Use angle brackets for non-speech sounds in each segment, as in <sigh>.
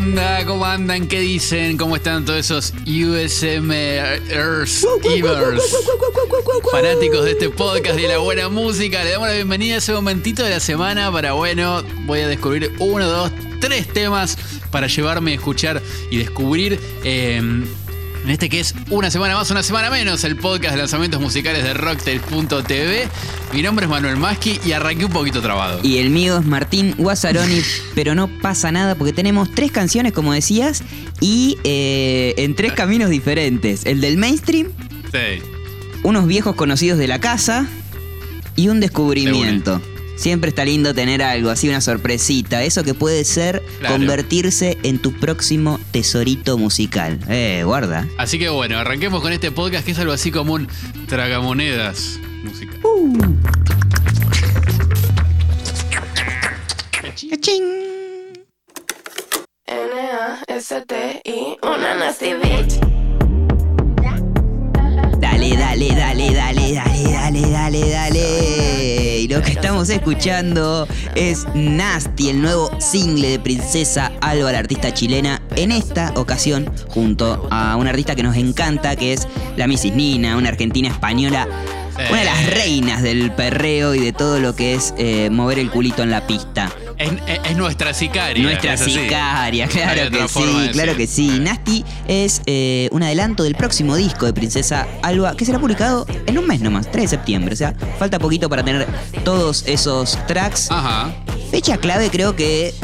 onda? ¿Cómo andan? ¿Qué dicen? ¿Cómo están todos esos USMers, Evers, fanáticos de este podcast de la buena música? Le damos la bienvenida a ese momentito de la semana para, bueno, voy a descubrir uno, dos, tres temas para llevarme a escuchar y descubrir. eh, en este que es una semana más, una semana menos, el podcast de lanzamientos musicales de Rocktail.tv. Mi nombre es Manuel Maschi y arranqué un poquito trabado. Y el mío es Martín Guazzaroni, pero no pasa nada porque tenemos tres canciones, como decías, y eh, en tres caminos diferentes. El del mainstream, Sí. unos viejos conocidos de la casa y un descubrimiento. Siempre está lindo tener algo, así una sorpresita. Eso que puede ser Claro. convertirse en tu próximo tesorito musical. Eh, guarda. Así que bueno, arranquemos con este podcast que es algo así como un tragamonedas musical. N-A-S-T-I, una nasty bitch. Dale, dale, dale, dale, dale, dale, dale, dale. Y lo que estamos escuchando es Nasty, el nuevo single de Princesa Alba, la artista chilena, en esta ocasión junto a una artista que nos encanta, que es la Mrs. Nina, una argentina española, una de las reinas del perreo y de todo lo que es eh, mover el culito en la pista. Es, es- es nuestra sicaria. Nuestra sicaria, claro que sí, claro que sí. Nasty es eh, un adelanto del próximo disco de Princesa Alba que será publicado en un mes nomás, 3 de septiembre. O sea, falta poquito para tener todos esos tracks. Ajá. Fecha clave creo que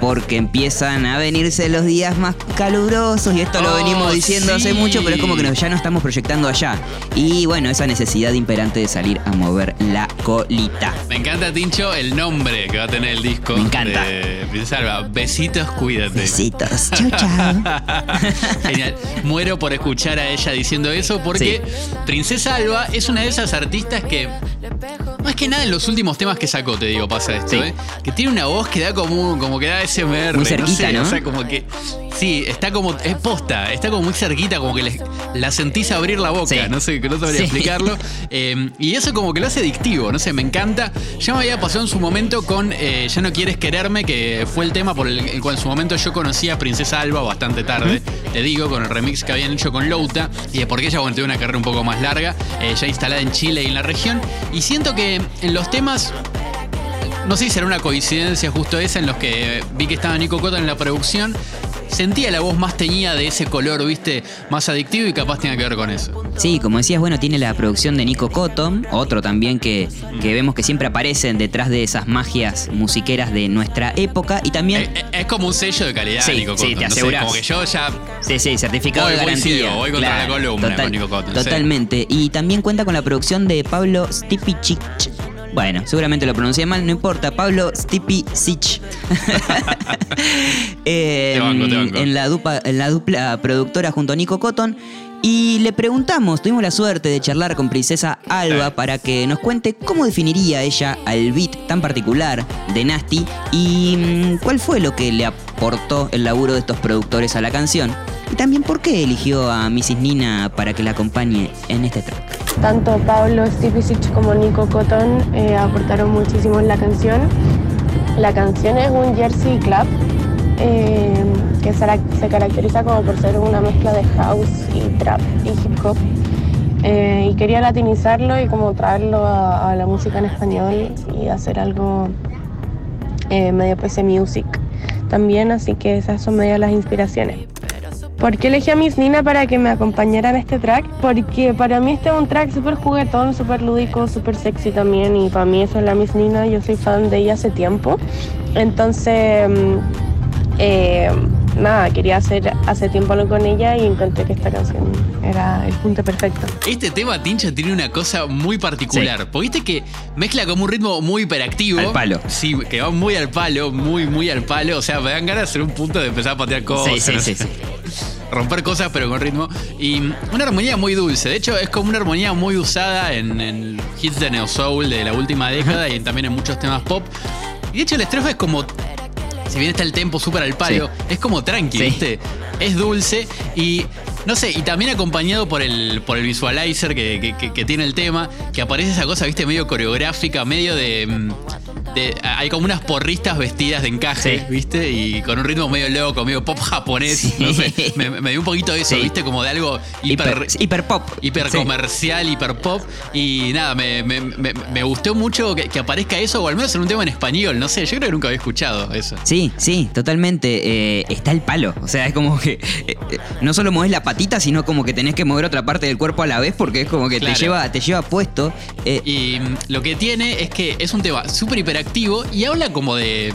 porque empiezan a venirse los días más calurosos y esto lo Oh, venimos diciendo hace mucho, pero es como que nos- ya no estamos proyectando allá. Y bueno, esa necesidad imperante de salir a mover la colita. Me encanta, Tincho, el nombre que va a tener el disco. Me encanta. De Princesa Alba. Besitos, cuídate. Besitos. Chau, <laughs> chau. Genial. Muero por escuchar a ella diciendo eso porque Princesa Alba es una de esas artistas que. Más que nada en los últimos temas que sacó, te digo, pasa esto, Sí. ¿eh? Que tiene una voz que da como, como que da SMR. Muy cerquita, sé, ¿no? O sea, como que. Sí, está como. Es posta, está como muy cerquita, como que le- la sentís abrir la boca. Sí. No sé, no sabría Sí. explicarlo. Eh, y eso como que lo hace adictivo, no sé, me encanta. Ya me había pasado en su momento con eh, Ya no quieres quererme, que fue el tema por el, el cual en su momento yo conocí a Princesa Alba bastante tarde, te digo, con el remix que habían hecho con Louta, y porque ella bueno, una carrera un poco más larga, eh, ya instalada en Chile y en la región. Y siento que en los temas no sé si será una coincidencia justo esa en los que vi que estaba Nico Cota en la producción. Sentía la voz más teñida de ese color, viste, más adictivo y capaz tenga que ver con eso. Sí, como decías, bueno, tiene la producción de Nico Cotton, otro también que, que vemos que siempre aparecen detrás de esas magias musiqueras de nuestra época y también... Eh, eh, Es, como un sello de calidad, Sí, Nico sí, Cotton. te No sé, asegurás. como que yo ya. Sí, sí, certificado Voy- de voy garantía. ciego, voy contra la columna con Nico Cotton, sí. Totalmente. Y también cuenta con la producción de Pablo Stipicic. Bueno, seguramente lo pronuncié mal, no importa. Pablo Stipicic. <laughs> Eh, Te banco, te banco. En, la dupla, en la dupla productora junto a Nico Cotton. Y le preguntamos, tuvimos la suerte de charlar con Princesa Alba para que nos cuente cómo definiría ella al beat tan particular de Nasty y mm, cuál fue lo que le aportó el laburo de estos productores a la canción. Y también por qué eligió a Mrs. Nina para que la acompañe en este track. Tanto Pablo Stipicic como Nico Cotton eh, aportaron muchísimo en la canción. La canción es un Jersey Club eh, que se, caracteriza como por ser una mezcla de house y trap y hip hop. Eh, y quería latinizarlo y como traerlo a, a la música en español y hacer algo eh, medio PC Music también, así que esas son medio las inspiraciones. ¿Por qué elegí a Miss Nina para que me acompañara en este track? Porque para mí este es un track súper juguetón, súper lúdico, súper sexy también y para mí eso es la Miss Nina, yo soy fan de ella hace tiempo. Entonces, mm, eh, nada, quería hacer hace tiempo algo con ella y encontré que esta canción era el punto perfecto. Este tema, Tincho, tiene una cosa muy particular. Porque viste que mezcla como un ritmo muy hiperactivo. Al palo. Sí, que va muy al palo, muy, muy al palo. O sea, me dan ganas de hacer un punto de empezar a patear cosas. Sí, sí, sí, sí. Romper cosas pero con ritmo. Y una armonía muy dulce. De hecho, es como una armonía muy usada en, en hits de Neo Soul de la última década y también en muchos temas pop. Y de hecho, la estrofa es como. Si bien está el tempo súper al palo, es como tranqui, Sí. ¿viste? Es dulce y. No sé, y también acompañado por el, por el visualizer que, que- que- que tiene el tema, que aparece esa cosa, viste, medio coreográfica, medio de. De- hay como unas porristas vestidas de encaje, Sí. ¿viste? Y con un ritmo medio loco, medio pop japonés, Sí. no sé. Me, me dio un poquito de eso, Sí. ¿viste? Como de algo hiper, Hiper, hiper pop. hiper comercial, hiper pop. Y nada, me, me- me- me gustó mucho que, que aparezca eso, o al menos en un tema en español. No sé, yo creo que nunca había escuchado eso. Sí, sí, totalmente. eh, está el palo. O sea, es como que eh, eh, no solo mueves la patita, sino como que tenés que mover otra parte del cuerpo a la vez porque es como que Claro. te lleva, te lleva puesto. Eh, Y mm, lo que tiene es que es un tema súper hiperactivo y habla como de.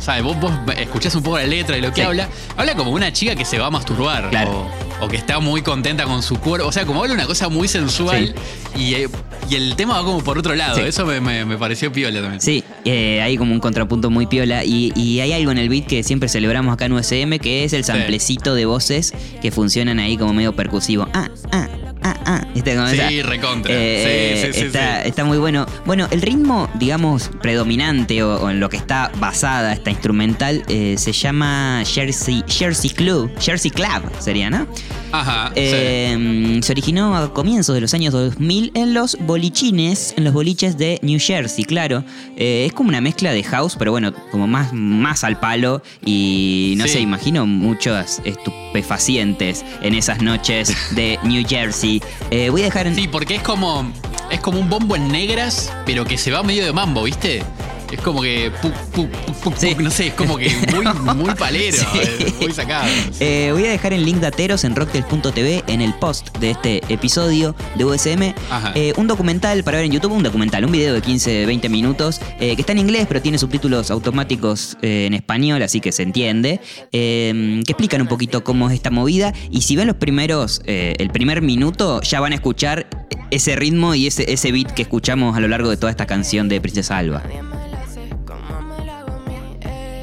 ¿Sabes? Vos, vos escuchás un poco la letra y lo que Sí. habla. Habla como una chica que se va a masturbar. Claro. O, o que está muy contenta con su cuerpo. O sea, como habla una cosa muy sensual. Y, eh, y el tema va como por otro lado. Sí. Eso me, me- me pareció piola también. Sí, eh, hay como un contrapunto muy piola y, y hay algo en el beat que siempre celebramos acá en USM que es el samplecito de voces que funcionan ahí como medio percusivo. Ah, ah, ah, ah. Sí, recontra. Eh, Sí, sí, sí, está, sí. está muy bueno. Bueno, el ritmo, digamos, predominante o, o en lo que está basada esta instrumental eh, se llama Jersey, Jersey Club. Jersey Club sería, ¿no? Ajá. sí. Eh, Se originó a comienzos de los años 2000 en los bolichines, en los boliches de New Jersey, claro. Eh, es como una mezcla de house, pero bueno, como más, más al palo. Y no Sí. sé, imagino muchos estupefacientes en esas noches de <laughs> New Jersey. Voy a dejar en. Sí, porque es como. Es como un bombo en negras, pero que se va medio de mambo, ¿viste? Es como que. puc, puc, puc, puc, Sí. puc, no sé, es como que muy, muy palero, <laughs> Sí. eh, muy sacado. Eh, voy a dejar el link de Ateros en rocktel.tv en el post de este episodio de USM. Eh, un documental para ver en YouTube, un documental, un video de 15-20 minutos eh, que está en inglés pero tiene subtítulos automáticos eh, en español, así que se entiende. eh, que explican un poquito cómo es esta movida. Y si ven los primeros, eh, el primer minuto, ya van a escuchar ese ritmo y ese, ese beat que escuchamos a lo largo de toda esta canción de Princesa Alba.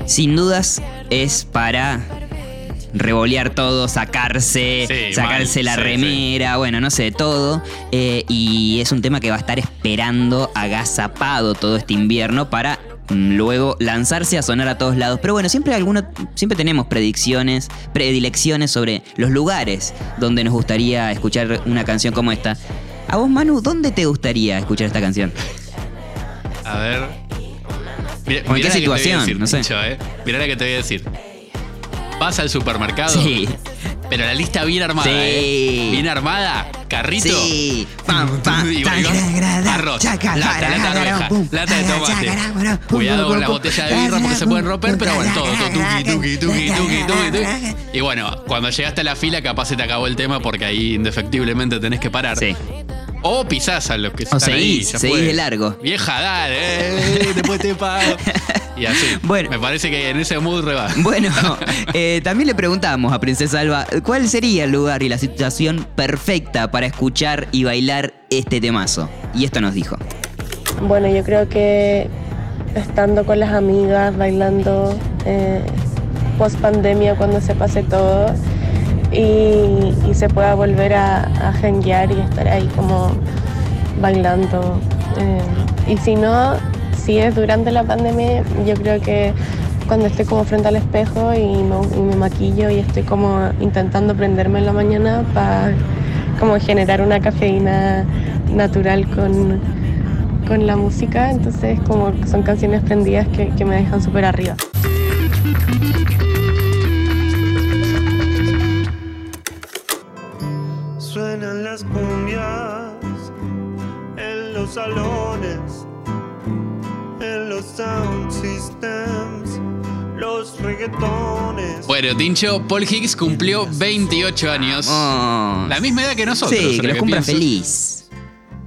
Sin dudas es para revolear todo, sacarse, Sí, sacarse mal, la sí, remera, bueno, no sé, todo. Eh, y es un tema que va a estar esperando agazapado todo este invierno para mm, luego lanzarse a sonar a todos lados. Pero bueno, siempre alguno, siempre tenemos predicciones, predilecciones sobre los lugares donde nos gustaría escuchar una canción como esta. A vos, Manu, ¿dónde te gustaría escuchar esta canción? A ver. Mira, ¿O en qué mirá situación? decir, No sé. Eh. Mirá la que te voy a decir. Vas al supermercado, Sí. pero la lista bien armada, Sí. ¿eh? Bien armada, carrito. Sí. Pam, <laughs> pam, Y tan, arroz, chaca, lata, para, lata de pum, lata de tomate. chaca, Cuidado con la botella de birra porque se pueden romper, pero bueno, todo, tuki, tuki, tuki, tuki, tuki. Y bueno, cuando llegaste a la fila capaz se te acabó el tema porque ahí indefectiblemente tenés que parar. Sí. O pisás a los que O están ahí. seguís, ya seguís de largo. Vieja, dale, <laughs> eh, después te pago. Y así. Bueno. Me parece que en ese mood reba. <laughs> Bueno, eh, también le preguntamos a Princesa Alba cuál sería el lugar y la situación perfecta para escuchar y bailar este temazo. Y esto nos dijo. Bueno, yo creo que estando con las amigas, bailando eh, post pandemia cuando se pase todo y, se pueda volver a, a y estar ahí como bailando. eh, y si no, si es durante la pandemia, yo creo que cuando estoy como frente al espejo y me, maquillo y estoy como intentando prenderme en la mañana para como generar una cafeína natural con, con la música, entonces como son canciones prendidas que, que me dejan súper arriba. Los salones, en los sound systems, los reggaetones. Bueno, Tincho, Paul Higgs cumplió 28 años. Oh, La misma edad que nosotros. sí, que los cumpla pienso. feliz.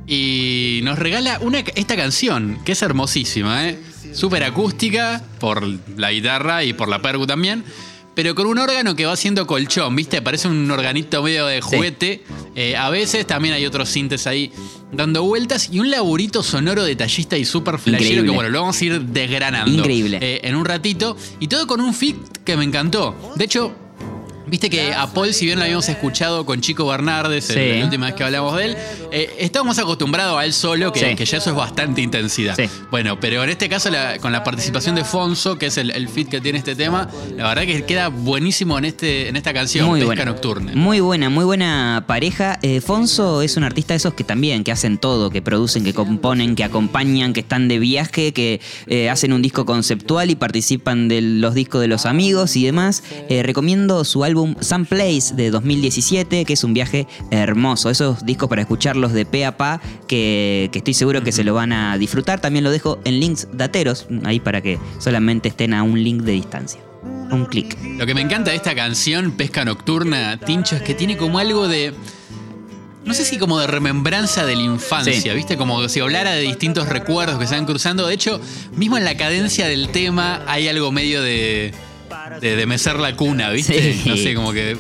Y nos regala una, esta canción, que es hermosísima, ¿eh? Súper acústica, por la guitarra y por la percu también. Pero con un órgano que va haciendo colchón, ¿viste? Parece un organito medio de Sí. juguete. Eh, a veces también hay otros sintes ahí dando vueltas y un laburito sonoro detallista y súper flashero que, bueno, lo vamos a ir desgranando. Increíble. eh, en un ratito. Y todo con un fit que me encantó. De hecho, Viste que a Paul, si bien lo habíamos escuchado con Chico Bernardes Sí. la última vez que hablamos de él, eh, estábamos acostumbrados a él solo, que, Sí. que ya eso es bastante intensidad. Sí. Bueno, pero en este caso, la- con la participación de Fonso, que es el, el fit que tiene este tema, la verdad que queda buenísimo en, este, en esta canción, Muy Pesca buena. Nocturna. Muy buena, muy buena pareja. Eh, Fonso es un artista de esos que también, que hacen todo, que producen, que componen, que acompañan, que están de viaje, que eh, hacen un disco conceptual y participan de los discos de los amigos y demás. Eh, recomiendo su álbum Some Place de 2017, que es un viaje hermoso. Esos discos para escucharlos de pe a pa, que, que estoy seguro que se lo van a disfrutar. También lo dejo en links dateros, ahí para que solamente estén a un link de distancia. Un clic. Lo que me encanta de esta canción, Pesca Nocturna, Tincho, es que tiene como algo de. No sé si como de remembranza de la infancia, Sí. ¿viste? Como si hablara de distintos recuerdos que se van cruzando. De hecho, mismo en la cadencia del tema hay algo medio de. De, de mecer la cuna, ¿viste? Sí. No sé, como que.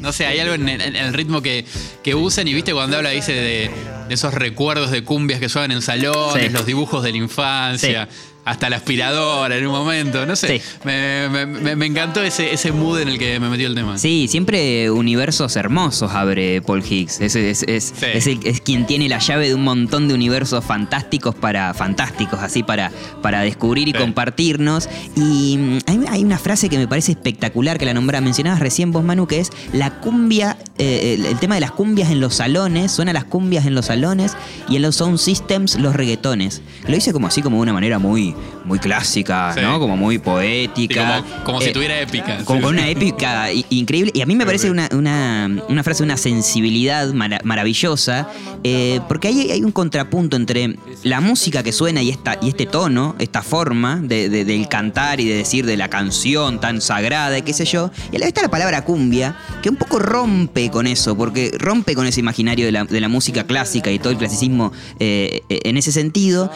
No sé, hay algo en el, en el ritmo que, que usan y viste cuando habla, dice, de, de esos recuerdos de cumbias que suenan en salones, Sí. los dibujos de la infancia, hasta la aspiradora en un momento, no sé. Sí. Me, me- encantó ese, ese mood en el que me metió el tema. Sí, siempre universos hermosos abre Paul Higgs. Es, es- es- Sí. es el- es quien tiene la llave de un montón de universos fantásticos para. fantásticos, así para, para descubrir y Sí. compartirnos. Y mm, hay, hay una frase que me parece espectacular que la nombra, mencionabas recién vos, Manu, que es la cumbia, eh, el, el tema de las cumbias en los salones, suena las cumbias en los salones y en los sound systems los reggaetones. Lo hice como así, como de una manera muy, muy clásica, Sí. ¿no? Como muy Sí, poética. como, si Eh, tuviera épica. como Sí, con sí. una épica increíble. Y a mí me parece una, una, una frase una sensibilidad mara- maravillosa, eh, porque ahí hay un contrapunto entre la música que suena y, esta, y este tono, esta forma de, de- del cantar y de decir de la canción tan sagrada y qué sé yo, y a la vez está la palabra cumbia, que un poco rompe con eso, porque rompe con ese imaginario de la, de la música clásica y todo el clasicismo eh, eh, en ese sentido.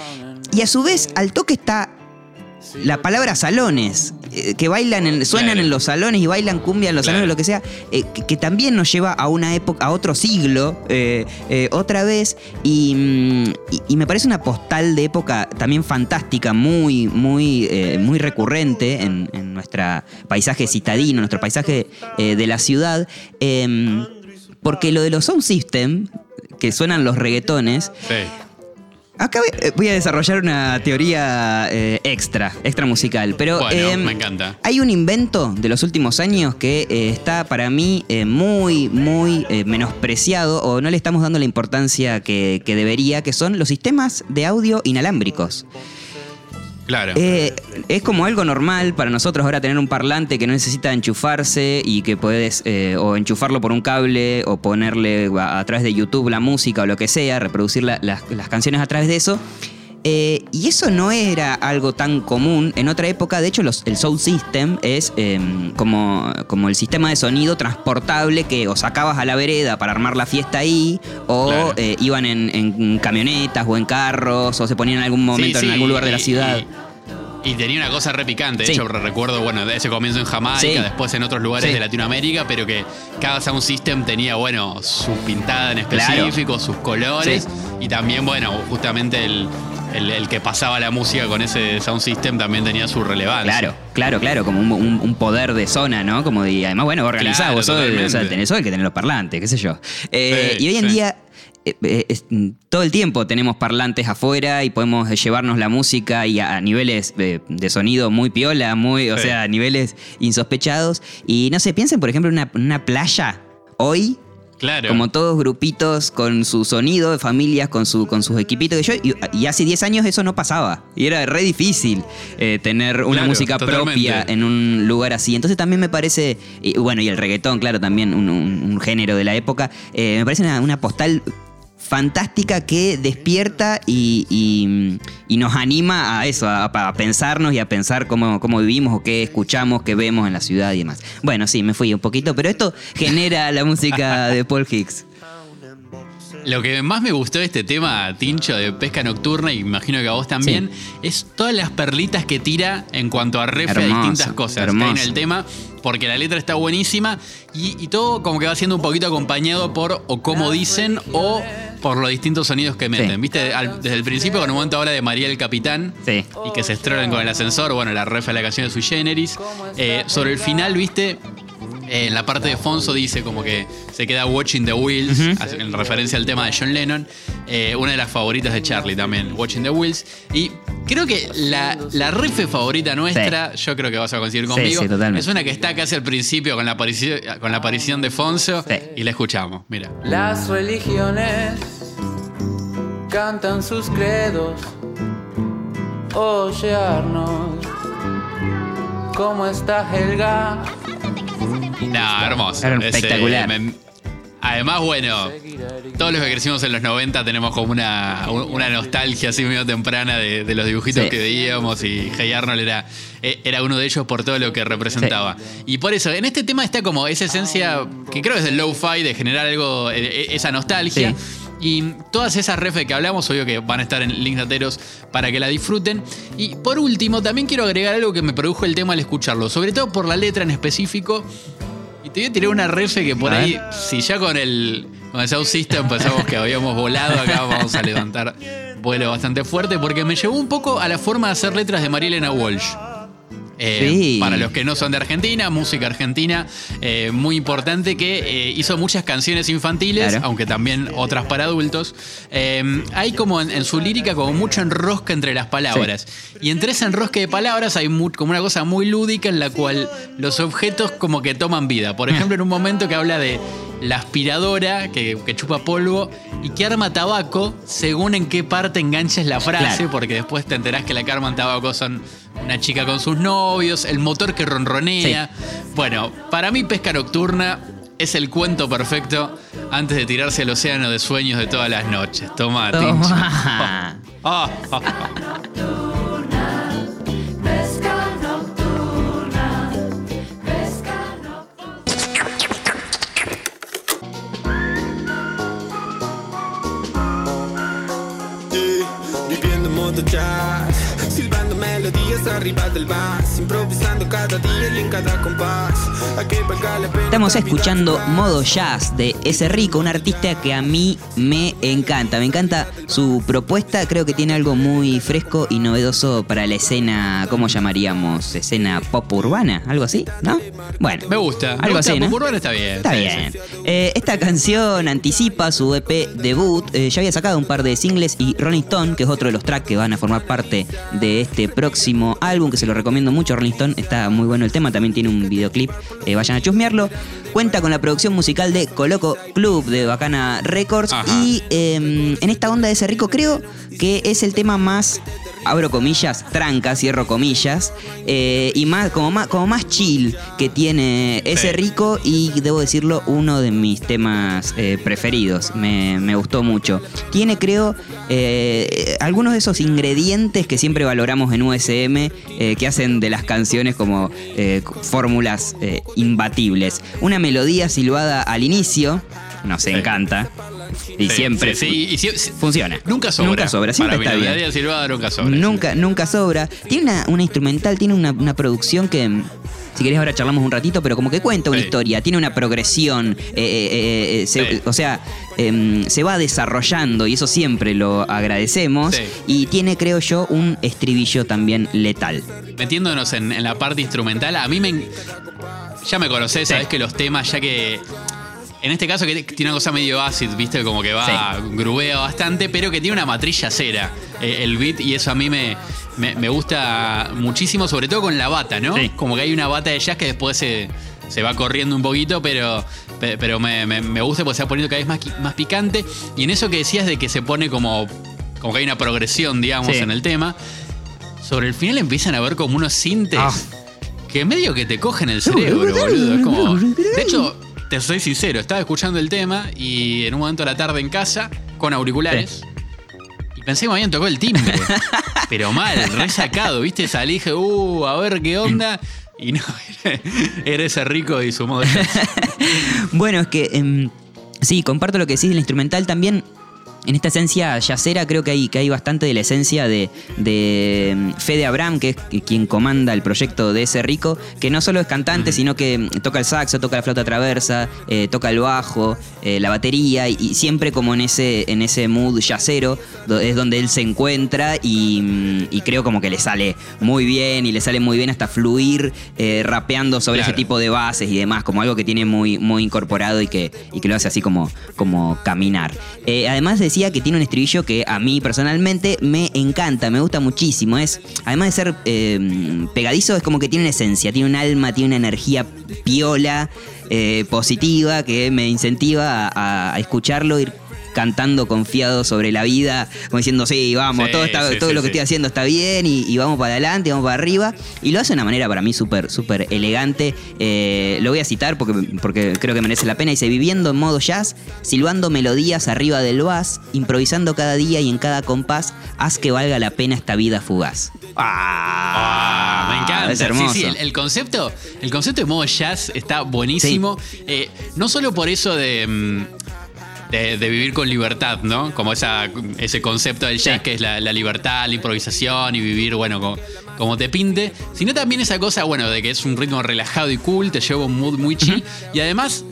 Y a su vez, al toque está la palabra salones, eh, que bailan, en- suenan Claro. en los salones y bailan cumbia en los Claro. salones, lo que sea, eh, que, que también nos lleva a una época, a otro siglo, eh, otra vez, y, mm, y- y me parece una postal de época también fantástica, muy, muy, muy recurrente en, en nuestro paisaje citadino, nuestro paisaje de la ciudad, em, porque lo de los sound system, que suenan los reggaetones, Sí. Acá voy- eh, voy a desarrollar una teoría eh, extra, extra musical, pero Bueno, em, me encanta. hay un invento de los últimos años que eh, está para mí eh, muy, muy eh, menospreciado o no le estamos dando la importancia que, que debería, que son los sistemas de audio inalámbricos. Claro. Eh, es como algo normal para nosotros ahora tener un parlante que no necesita enchufarse y que puedes eh, o enchufarlo por un cable o ponerle a, través de YouTube la música o lo que sea, reproducir la- las, las canciones a través de eso. Eh, y eso no era algo tan común en otra época. De hecho, los- el Sound System es eh, como, como el sistema de sonido transportable que o sacabas a la vereda para armar la fiesta ahí, o Claro. eh, iban en, en camionetas o en carros, o se ponían en algún momento Sí, en algún lugar de la ciudad. Y, y tenía una cosa re picante. De Sí. hecho, recuerdo, bueno, de ese comienzo en Jamaica, Sí. después en otros lugares Sí. de Latinoamérica, pero que cada sound system tenía, bueno, su pintada en Claro. específico, sus colores. Y también, bueno, justamente el, el- el que pasaba la música con ese sound system también tenía su relevancia. Claro, claro, claro, como un, un- un poder de zona, ¿no? Como de, además, bueno, organizado, Claro, vos sos, o sea, tenés sos el que tenés los parlantes, qué sé yo. Eh, Sí, y hoy en sí. día, es- mm, todo el tiempo tenemos parlantes afuera y podemos eh, llevarnos la música y a, a niveles de, de sonido muy piola, muy, o Sí. sea, a niveles insospechados. Y no sé, piensen, por ejemplo, en una, una playa hoy. Claro. Como todos grupitos con su sonido, de familias con, su, con sus equipitos. que yo, y, y hace 10 años eso no pasaba. Y era re difícil eh, tener una Claro, música totalmente. propia en un lugar así. Entonces también me parece, y bueno, y el reggaetón, claro, también un, un- un género de la época, eh, me parece una, una postal fantástica que despierta y, y- nos anima a eso, a, a pensarnos y a pensar cómo, cómo vivimos o qué escuchamos, qué vemos en la ciudad y demás. Bueno, sí, me fui un poquito, pero esto genera la música de Paul Hicks. Lo que más me gustó de este tema, Tincho, de pesca nocturna, y imagino que a vos también, es todas las perlitas que tira en cuanto a ref a distintas cosas que hay en el tema, porque la letra está buenísima y, y todo como que va siendo un poquito acompañado por o cómo dicen o por los distintos sonidos que meten. Sí. ¿Viste? Al- desde el principio, con un momento habla de María el Capitán. Sí. Y que se estrenan con el ascensor, bueno, la ref a la canción de Sui Generis. Eh, sobre el final, ¿viste? Eh, en la parte de Fonso dice como que se queda Watching the Wheels, en referencia al tema de John Lennon. Eh, una de las favoritas de Charlie también, Watching the Wheels. Y creo que la, la riff favorita nuestra, yo creo que vas a coincidir Sí, conmigo, sí, totalmente. es una que está casi al principio con la aparición, con la aparición de Fonso Sí. y la escuchamos. Mira. Las religiones cantan sus credos. Oye Arnold, ¿cómo está Helga? No, hermoso. Era Es, espectacular. me- además, bueno, todos los que crecimos en los 90 tenemos como una, una nostalgia así medio temprana de, de los dibujitos Sí. que veíamos y Hey Arnold era, eh, era uno de ellos por todo lo que representaba. Y por eso, en este tema está como esa esencia que creo es del low-fi, de generar algo, eh, esa nostalgia. Sí. Y todas esas refes que hablamos, obvio que van a estar en links dateros para que la disfruten. Y por último, también quiero agregar algo que me produjo el tema al escucharlo, sobre todo por la letra en específico. Y te voy a tirar una refe que por ahí, si ya con el, con el Sound System pensamos que habíamos volado, acá vamos a levantar vuelo bastante fuerte, porque me llevó un poco a la forma de hacer letras de Marielena Walsh. Eh, Sí. Para los que no son de Argentina, música argentina, eh, muy importante, que eh, hizo muchas canciones infantiles, Claro. aunque también otras para adultos. Hay como en, en su lírica como mucho enrosque entre las palabras. Y entre ese enrosque de palabras hay como una cosa muy lúdica en la cual los objetos como que toman vida. Por ejemplo, en un momento que habla de la aspiradora que, que chupa polvo y que arma tabaco según en qué parte enganches la frase, Claro. porque después te enterás que la que arman tabaco son una chica con sus novios, el motor que ronronea. Bueno, para mí Pesca Nocturna es el cuento perfecto antes de tirarse al océano de sueños de todas las noches. Toma. Toma. Yeah, viviendo en melodías arriba del bass, improvisando cada día y en cada compás. A que valga la pena Estamos escuchando. Modo Jazz de ese rico, un artista que a mí me encanta. Me encanta su propuesta, creo que tiene algo muy fresco y novedoso para la escena, ¿cómo llamaríamos? Escena pop urbana, algo así, ¿no? Bueno, Me gusta. me Algo gusta, así, ¿no? Pop Urbana está bien. Está sí, bien. sí. Eh, esta canción anticipa su EP debut. Eh, ya había sacado un par de singles y Rolling Stone, que es otro de los tracks que van a formar parte de este próximo álbum, que se lo recomiendo mucho. Rolling Stone está muy bueno el tema, también tiene un videoclip. eh, vayan a chusmearlo. Cuenta con la producción musical de Coloco Club de Bacana Records. Ajá. Y eh, en esta onda de ese rico, creo que es el tema más. Abro comillas, tranca, cierro comillas, eh, y más como, más como más chill que tiene ese Sí. rico y debo decirlo, uno de mis temas eh, preferidos. Me, me gustó mucho. Tiene, creo, eh, algunos de esos ingredientes que siempre valoramos en USM que hacen de las canciones como fórmulas imbatibles. Una melodía silbada al inicio, nos Sí. encanta. Y Sí, siempre sí, y si- funciona. Nunca sobra. Nunca sobra, siempre Para está bien. Silvada nunca sobra. Nunca, nunca sobra. Tiene una, una instrumental, tiene una, una producción que. mm, Si querés ahora charlamos un ratito, pero como que cuenta una Sí. historia, tiene una progresión, eh, eh, eh, se- Sí. o sea, em, se va desarrollando y eso siempre lo agradecemos. Sí. Y tiene, creo yo, un estribillo también letal. metiéndonos en, en la parte instrumental, a mí me. Ya me conocés, sabés que los temas, ya que. En este caso, que tiene una cosa medio acid, viste, como que va, grubea bastante, pero que tiene una matrilla cera, eh, el beat, y eso a mí me, me, me gusta muchísimo, sobre todo con la bata, ¿no? Sí. Como que hay una bata de jazz que después se, se va corriendo un poquito, pero, pe- pero me, me- me gusta porque se va poniendo cada vez más, más picante. Y en eso que decías de que se pone como, como que hay una progresión, digamos, Sí. en el tema, sobre el final empiezan a ver como unos sintes Ah. que medio que te cogen el cerebro, <laughs> boludo. Es como. De hecho, te soy sincero, estaba escuchando el tema y en un momento de la tarde en casa, con auriculares. Y pensé que me habían tocado el timbre. <laughs> pero mal, resacado, ¿viste? Salí y dije, uh, a ver qué onda. Y no, era, ese rico y su modo. <laughs> Bueno, es que em, sí, comparto lo que decís de la instrumental también. En esta esencia yacera creo que hay, que hay bastante de la esencia de, de mm, Fede Abraham, que es quien comanda el proyecto de ese rico, que no solo es cantante, sino que mm, toca el saxo, toca la flauta traversa, eh, toca el bajo, eh, la batería, y, y siempre como en ese, en ese mood yacero, do- es donde él se encuentra y, mm, y creo como que le sale muy bien y le sale muy bien hasta fluir eh, rapeando sobre Claro. ese tipo de bases y demás, como algo que tiene muy, muy incorporado y que, y que lo hace así como, como caminar. Además decía que tiene un estribillo que a mí personalmente me encanta, me gusta muchísimo. Es, además de ser eh, pegadizo, es como que tiene una esencia, tiene un alma, tiene una energía piola, eh, positiva, que me incentiva a, a escucharlo, ir cantando confiado sobre la vida, como diciendo, sí, vamos, Sí, todo, está, sí, todo sí, lo que sí. estoy haciendo está bien y, y vamos para adelante, vamos para arriba. Y lo hace de una manera para mí súper, súper elegante. Eh, lo voy a citar porque, porque creo que merece la pena. Dice, viviendo en modo jazz, silbando melodías arriba del bass, improvisando cada día y en cada compás, haz que valga la pena esta vida fugaz. Ah, me encanta. Es hermoso. Sí, sí, el, el concepto, el concepto de modo jazz está buenísimo. Eh, no solo por eso de, mm, de, de vivir con libertad, ¿no? Como esa, ese concepto del jazz Sí. que es la, la libertad, la improvisación y vivir, bueno, como, como te pinte, sino también esa cosa, bueno, de que es un ritmo relajado y cool, te lleva un mood muy chill. Y además.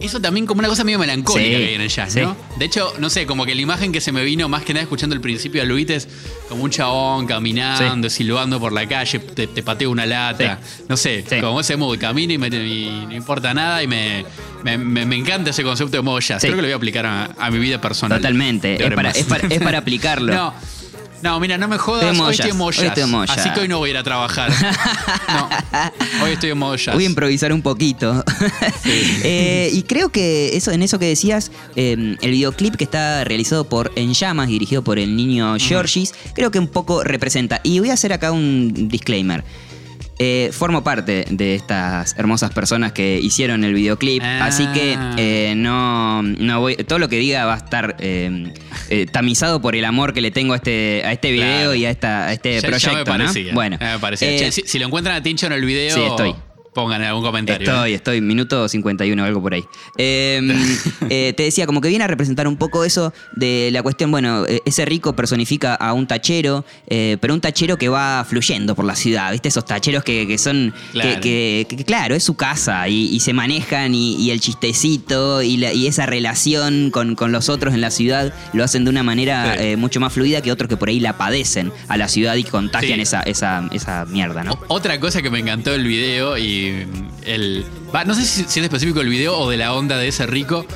Eso también como una cosa medio melancólica Sí, que hay en el jazz, sí. ¿no? De hecho, no sé, como que la imagen que se me vino más que nada escuchando el principio de Luis es como un chabón caminando, silbando por la calle, te, te patea una lata. No sé, como ese mood, camina y, me- y no importa nada y me, me, me- me encanta ese concepto de modo jazz. Sí. Creo que lo voy a aplicar a, a mi vida personal. Totalmente, es para, es para- es <laughs> para aplicarlo. No. No, mira, no me jodas. Estoy hoy estoy modo hoy estoy Así que hoy no voy a ir a trabajar. <laughs> No. Hoy estoy en jazz. Voy a improvisar un poquito. <laughs> Eh, y creo que eso, en eso que decías, eh, el videoclip que está realizado por En Llamas, dirigido por el niño Georgis, creo que un poco representa. Y voy a hacer acá un disclaimer. Eh, formo parte de estas hermosas personas que hicieron el videoclip, Ah. así que eh, no, no voy. Todo lo que diga va a estar eh, eh, tamizado por el amor que le tengo a este, a este video Claro. y a, esta, a este Ya- ya proyecto. ¿no? Bueno, Ya me parecía. eh, Che, si, si lo encuentran a Tincho en el video, Sí, estoy. Pongan en algún comentario. ¿eh? Estoy, estoy, minuto 51 o algo por ahí. Eh, <laughs> eh, te decía, como que viene a representar un poco eso de la cuestión, bueno, eh, ese rico personifica a un tachero, eh, pero un tachero que va fluyendo por la ciudad, ¿viste? Esos tacheros que, que son, Claro. Que, que- que, claro, es su casa y, y se manejan y, y el chistecito y, la- y esa relación con, con los otros en la ciudad lo hacen de una manera Sí. mucho más fluida que otros que por ahí la padecen a la ciudad y contagian Sí. esa, esa, esa mierda, ¿no? O- Otra cosa que me encantó del video y el. no sé si, si es específico el video o de la onda de ese rico,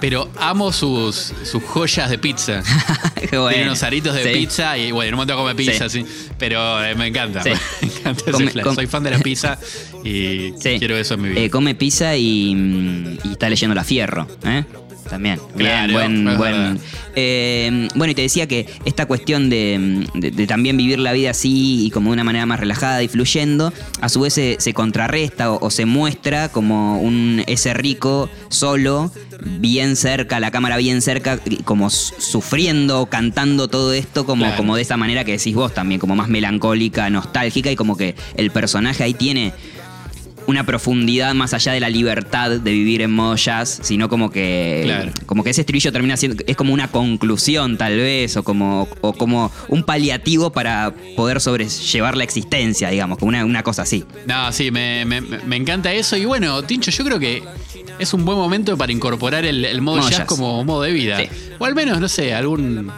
pero amo sus, sus joyas de pizza. <laughs> Qué Tiene bueno. unos aritos de Sí. pizza y bueno, en un momento come pizza, sí. Pero eh, me encanta. Sí. <laughs> Me encanta ese Come- flash. com- Soy fan de la pizza y quiero eso en mi vida. Eh, come pizza y, mm, y está leyendo La Fierro, ¿eh? También. Claro, Bien, buen, buen. Eh, bueno, y te decía que esta cuestión de, de- de también vivir la vida así y como de una manera más relajada y fluyendo, a su vez se, se contrarresta o, o se muestra como un ese rico solo, bien cerca, la cámara bien cerca, como sufriendo, cantando todo esto como, Claro. como de esa manera que decís vos también, como más melancólica, nostálgica y como que el personaje ahí tiene una profundidad más allá de la libertad de vivir en modo jazz, sino como que Claro. como que ese estribillo termina siendo es como una conclusión tal vez o como o como un paliativo para poder sobrellevar la existencia, digamos, como una, una cosa así. No, sí, me, me- me encanta eso. Y bueno, Tincho, yo creo que es un buen momento para incorporar el, el modo Modo jazz, jazz. como modo de vida. Sí. O al menos, no sé, algún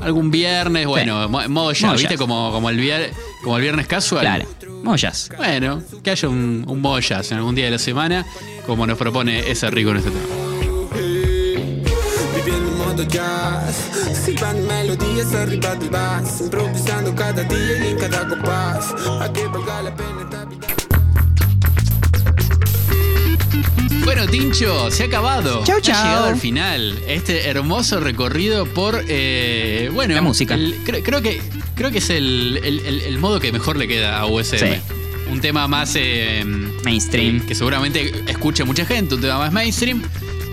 algún viernes, bueno, mo- modo jazz, Modo ¿viste? jazz. Como, como, el vier- como el viernes casual. Claro. Jazz. Bueno, que haya un, un jazz en algún día de la semana, como nos propone ese rico en este tema. Viviendo en modo jazz Silbando melodías arriba del bass Improvisando cada día y en cada compás A que valga la pena esta vida Bueno, Tincho, se ha acabado. Chau, Ha chau. llegado al final. Este hermoso recorrido por. eh, bueno, La música. el- creo, creo que, creo que es el, el- el- el modo que mejor le queda a USM. Sí. Un tema más. eh, Mainstream. Que seguramente escuche mucha gente. Un tema más mainstream.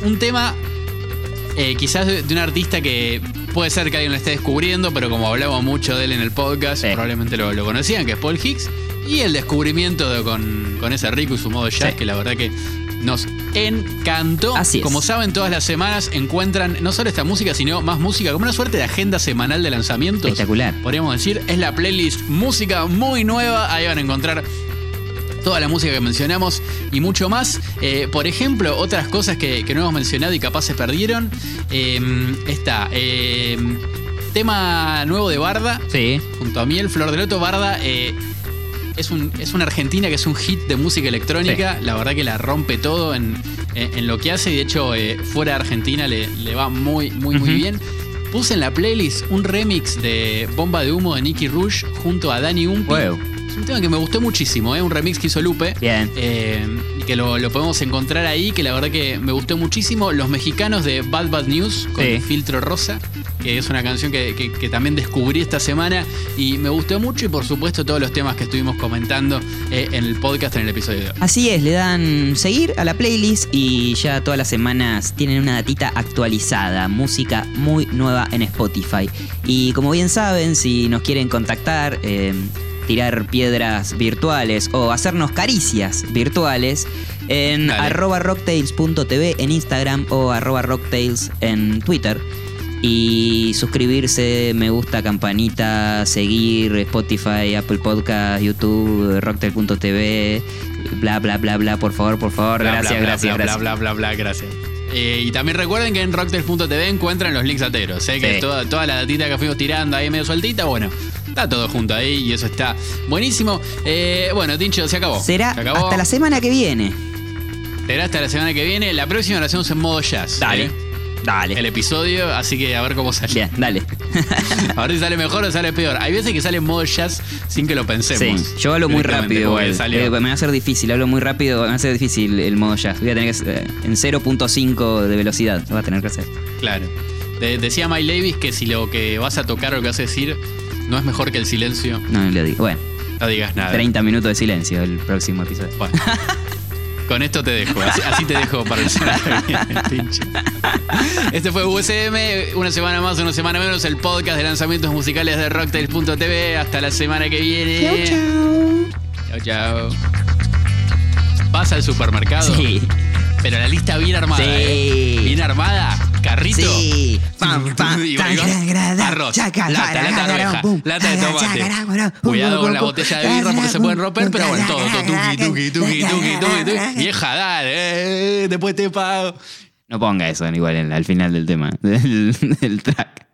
Un tema. eh, quizás de, de un artista que puede ser que alguien lo esté descubriendo, pero como hablamos mucho de él en el podcast, Sí. probablemente lo, lo conocían, que es Paul Hicks. Y el descubrimiento de- con, con ese rico y su modo jazz, Sí. que la verdad que nos encantó. Así es. Como saben, todas las semanas encuentran no solo esta música, sino más música, como una suerte de agenda semanal de lanzamientos. Espectacular. Podríamos decir, es la playlist música muy nueva. Ahí van a encontrar toda la música que mencionamos y mucho más. Eh, por ejemplo, otras cosas que, que no hemos mencionado y capaz se perdieron. Eh, está. eh, tema nuevo de Barda. Sí. Junto a Miel, Flor de Loto, Barda. Es, un, es una argentina que es un hit de música electrónica. La verdad que la rompe todo en, en- en lo que hace. Y de hecho, eh, fuera de Argentina le, le va muy, muy, muy bien. Puse en la playlist un remix de Bomba de Humo de Nicky Rouge junto a Dani Umpi. Wow. Un tema que me gustó muchísimo, ¿eh? un remix que hizo Lupe. Bien. Eh, que lo, lo podemos encontrar ahí, que la verdad que me gustó muchísimo. Los mexicanos de Bad Bad News con Sí. el filtro rosa, que es una canción que, que- que también descubrí esta semana y me gustó mucho. Y por supuesto, todos los temas que estuvimos comentando eh, en el podcast, en el episodio de hoy. Así es, le dan seguir a la playlist y ya todas las semanas tienen una datita actualizada, música muy nueva en Spotify. Y como bien saben, si nos quieren contactar, eh, tirar piedras virtuales o hacernos caricias virtuales, en Dale. arroba rocktails.tv en Instagram o arroba rocktails en Twitter. Y suscribirse, me gusta, campanita, seguir Spotify, Apple Podcast, YouTube, rocktail.tv, bla, bla, bla, bla, por favor, por favor. Bla, gracias, bla, bla, gracias, bla, gracias. Bla, bla, bla, bla, gracias. Eh, y también recuerden que en rocktail.tv encuentran los links ateros. ¿eh? Que Sí. toda, toda la datita que fuimos tirando ahí medio sueltita, bueno, está todo junto ahí y eso está buenísimo. Eh, bueno, Tincho, se acabó. Será Se acabó. hasta la semana que viene. Será hasta la semana que viene. La próxima la hacemos en modo jazz. Dale, ¿eh? Dale. El episodio, así que a ver cómo sale. Bien, dale. <laughs> A ver si sale mejor o sale peor. Hay veces que sale en modo jazz sin que lo Sí, pensemos. yo hablo muy rápido. Eh, me va a ser difícil, hablo muy rápido, me va a ser difícil el modo jazz. Voy a tener que eh, en 0.5 de velocidad, lo va a tener que hacer. Claro. De- decía Mike Davis que si lo que vas a tocar o lo que vas a decir no es mejor que el silencio, No, no lo digo. Bueno, no digas nada. 30 minutos de silencio el próximo episodio. Bueno. <laughs> Con esto te dejo, así, así te dejo para el pinche. Este fue USM, una semana más, una semana menos, el podcast de lanzamientos musicales de Rocktails.tv. Hasta la semana que viene. Chao, chao. Vas al supermercado, Sí. pero la lista bien armada. Sí. ¿eh? Bien armada, carrito. Sí. Pam, pam, Y Arroz, lata, lata de pum, lata de gara, tomate. Cuidado con la botella de birra porque se pueden romper, pero bueno, todo, todo, tuki, tuki, tuki, tuki, tuki, tuki. Vieja, dale, eh, después te pago. No ponga eso igual en- al final del tema, <laughs> del, del track.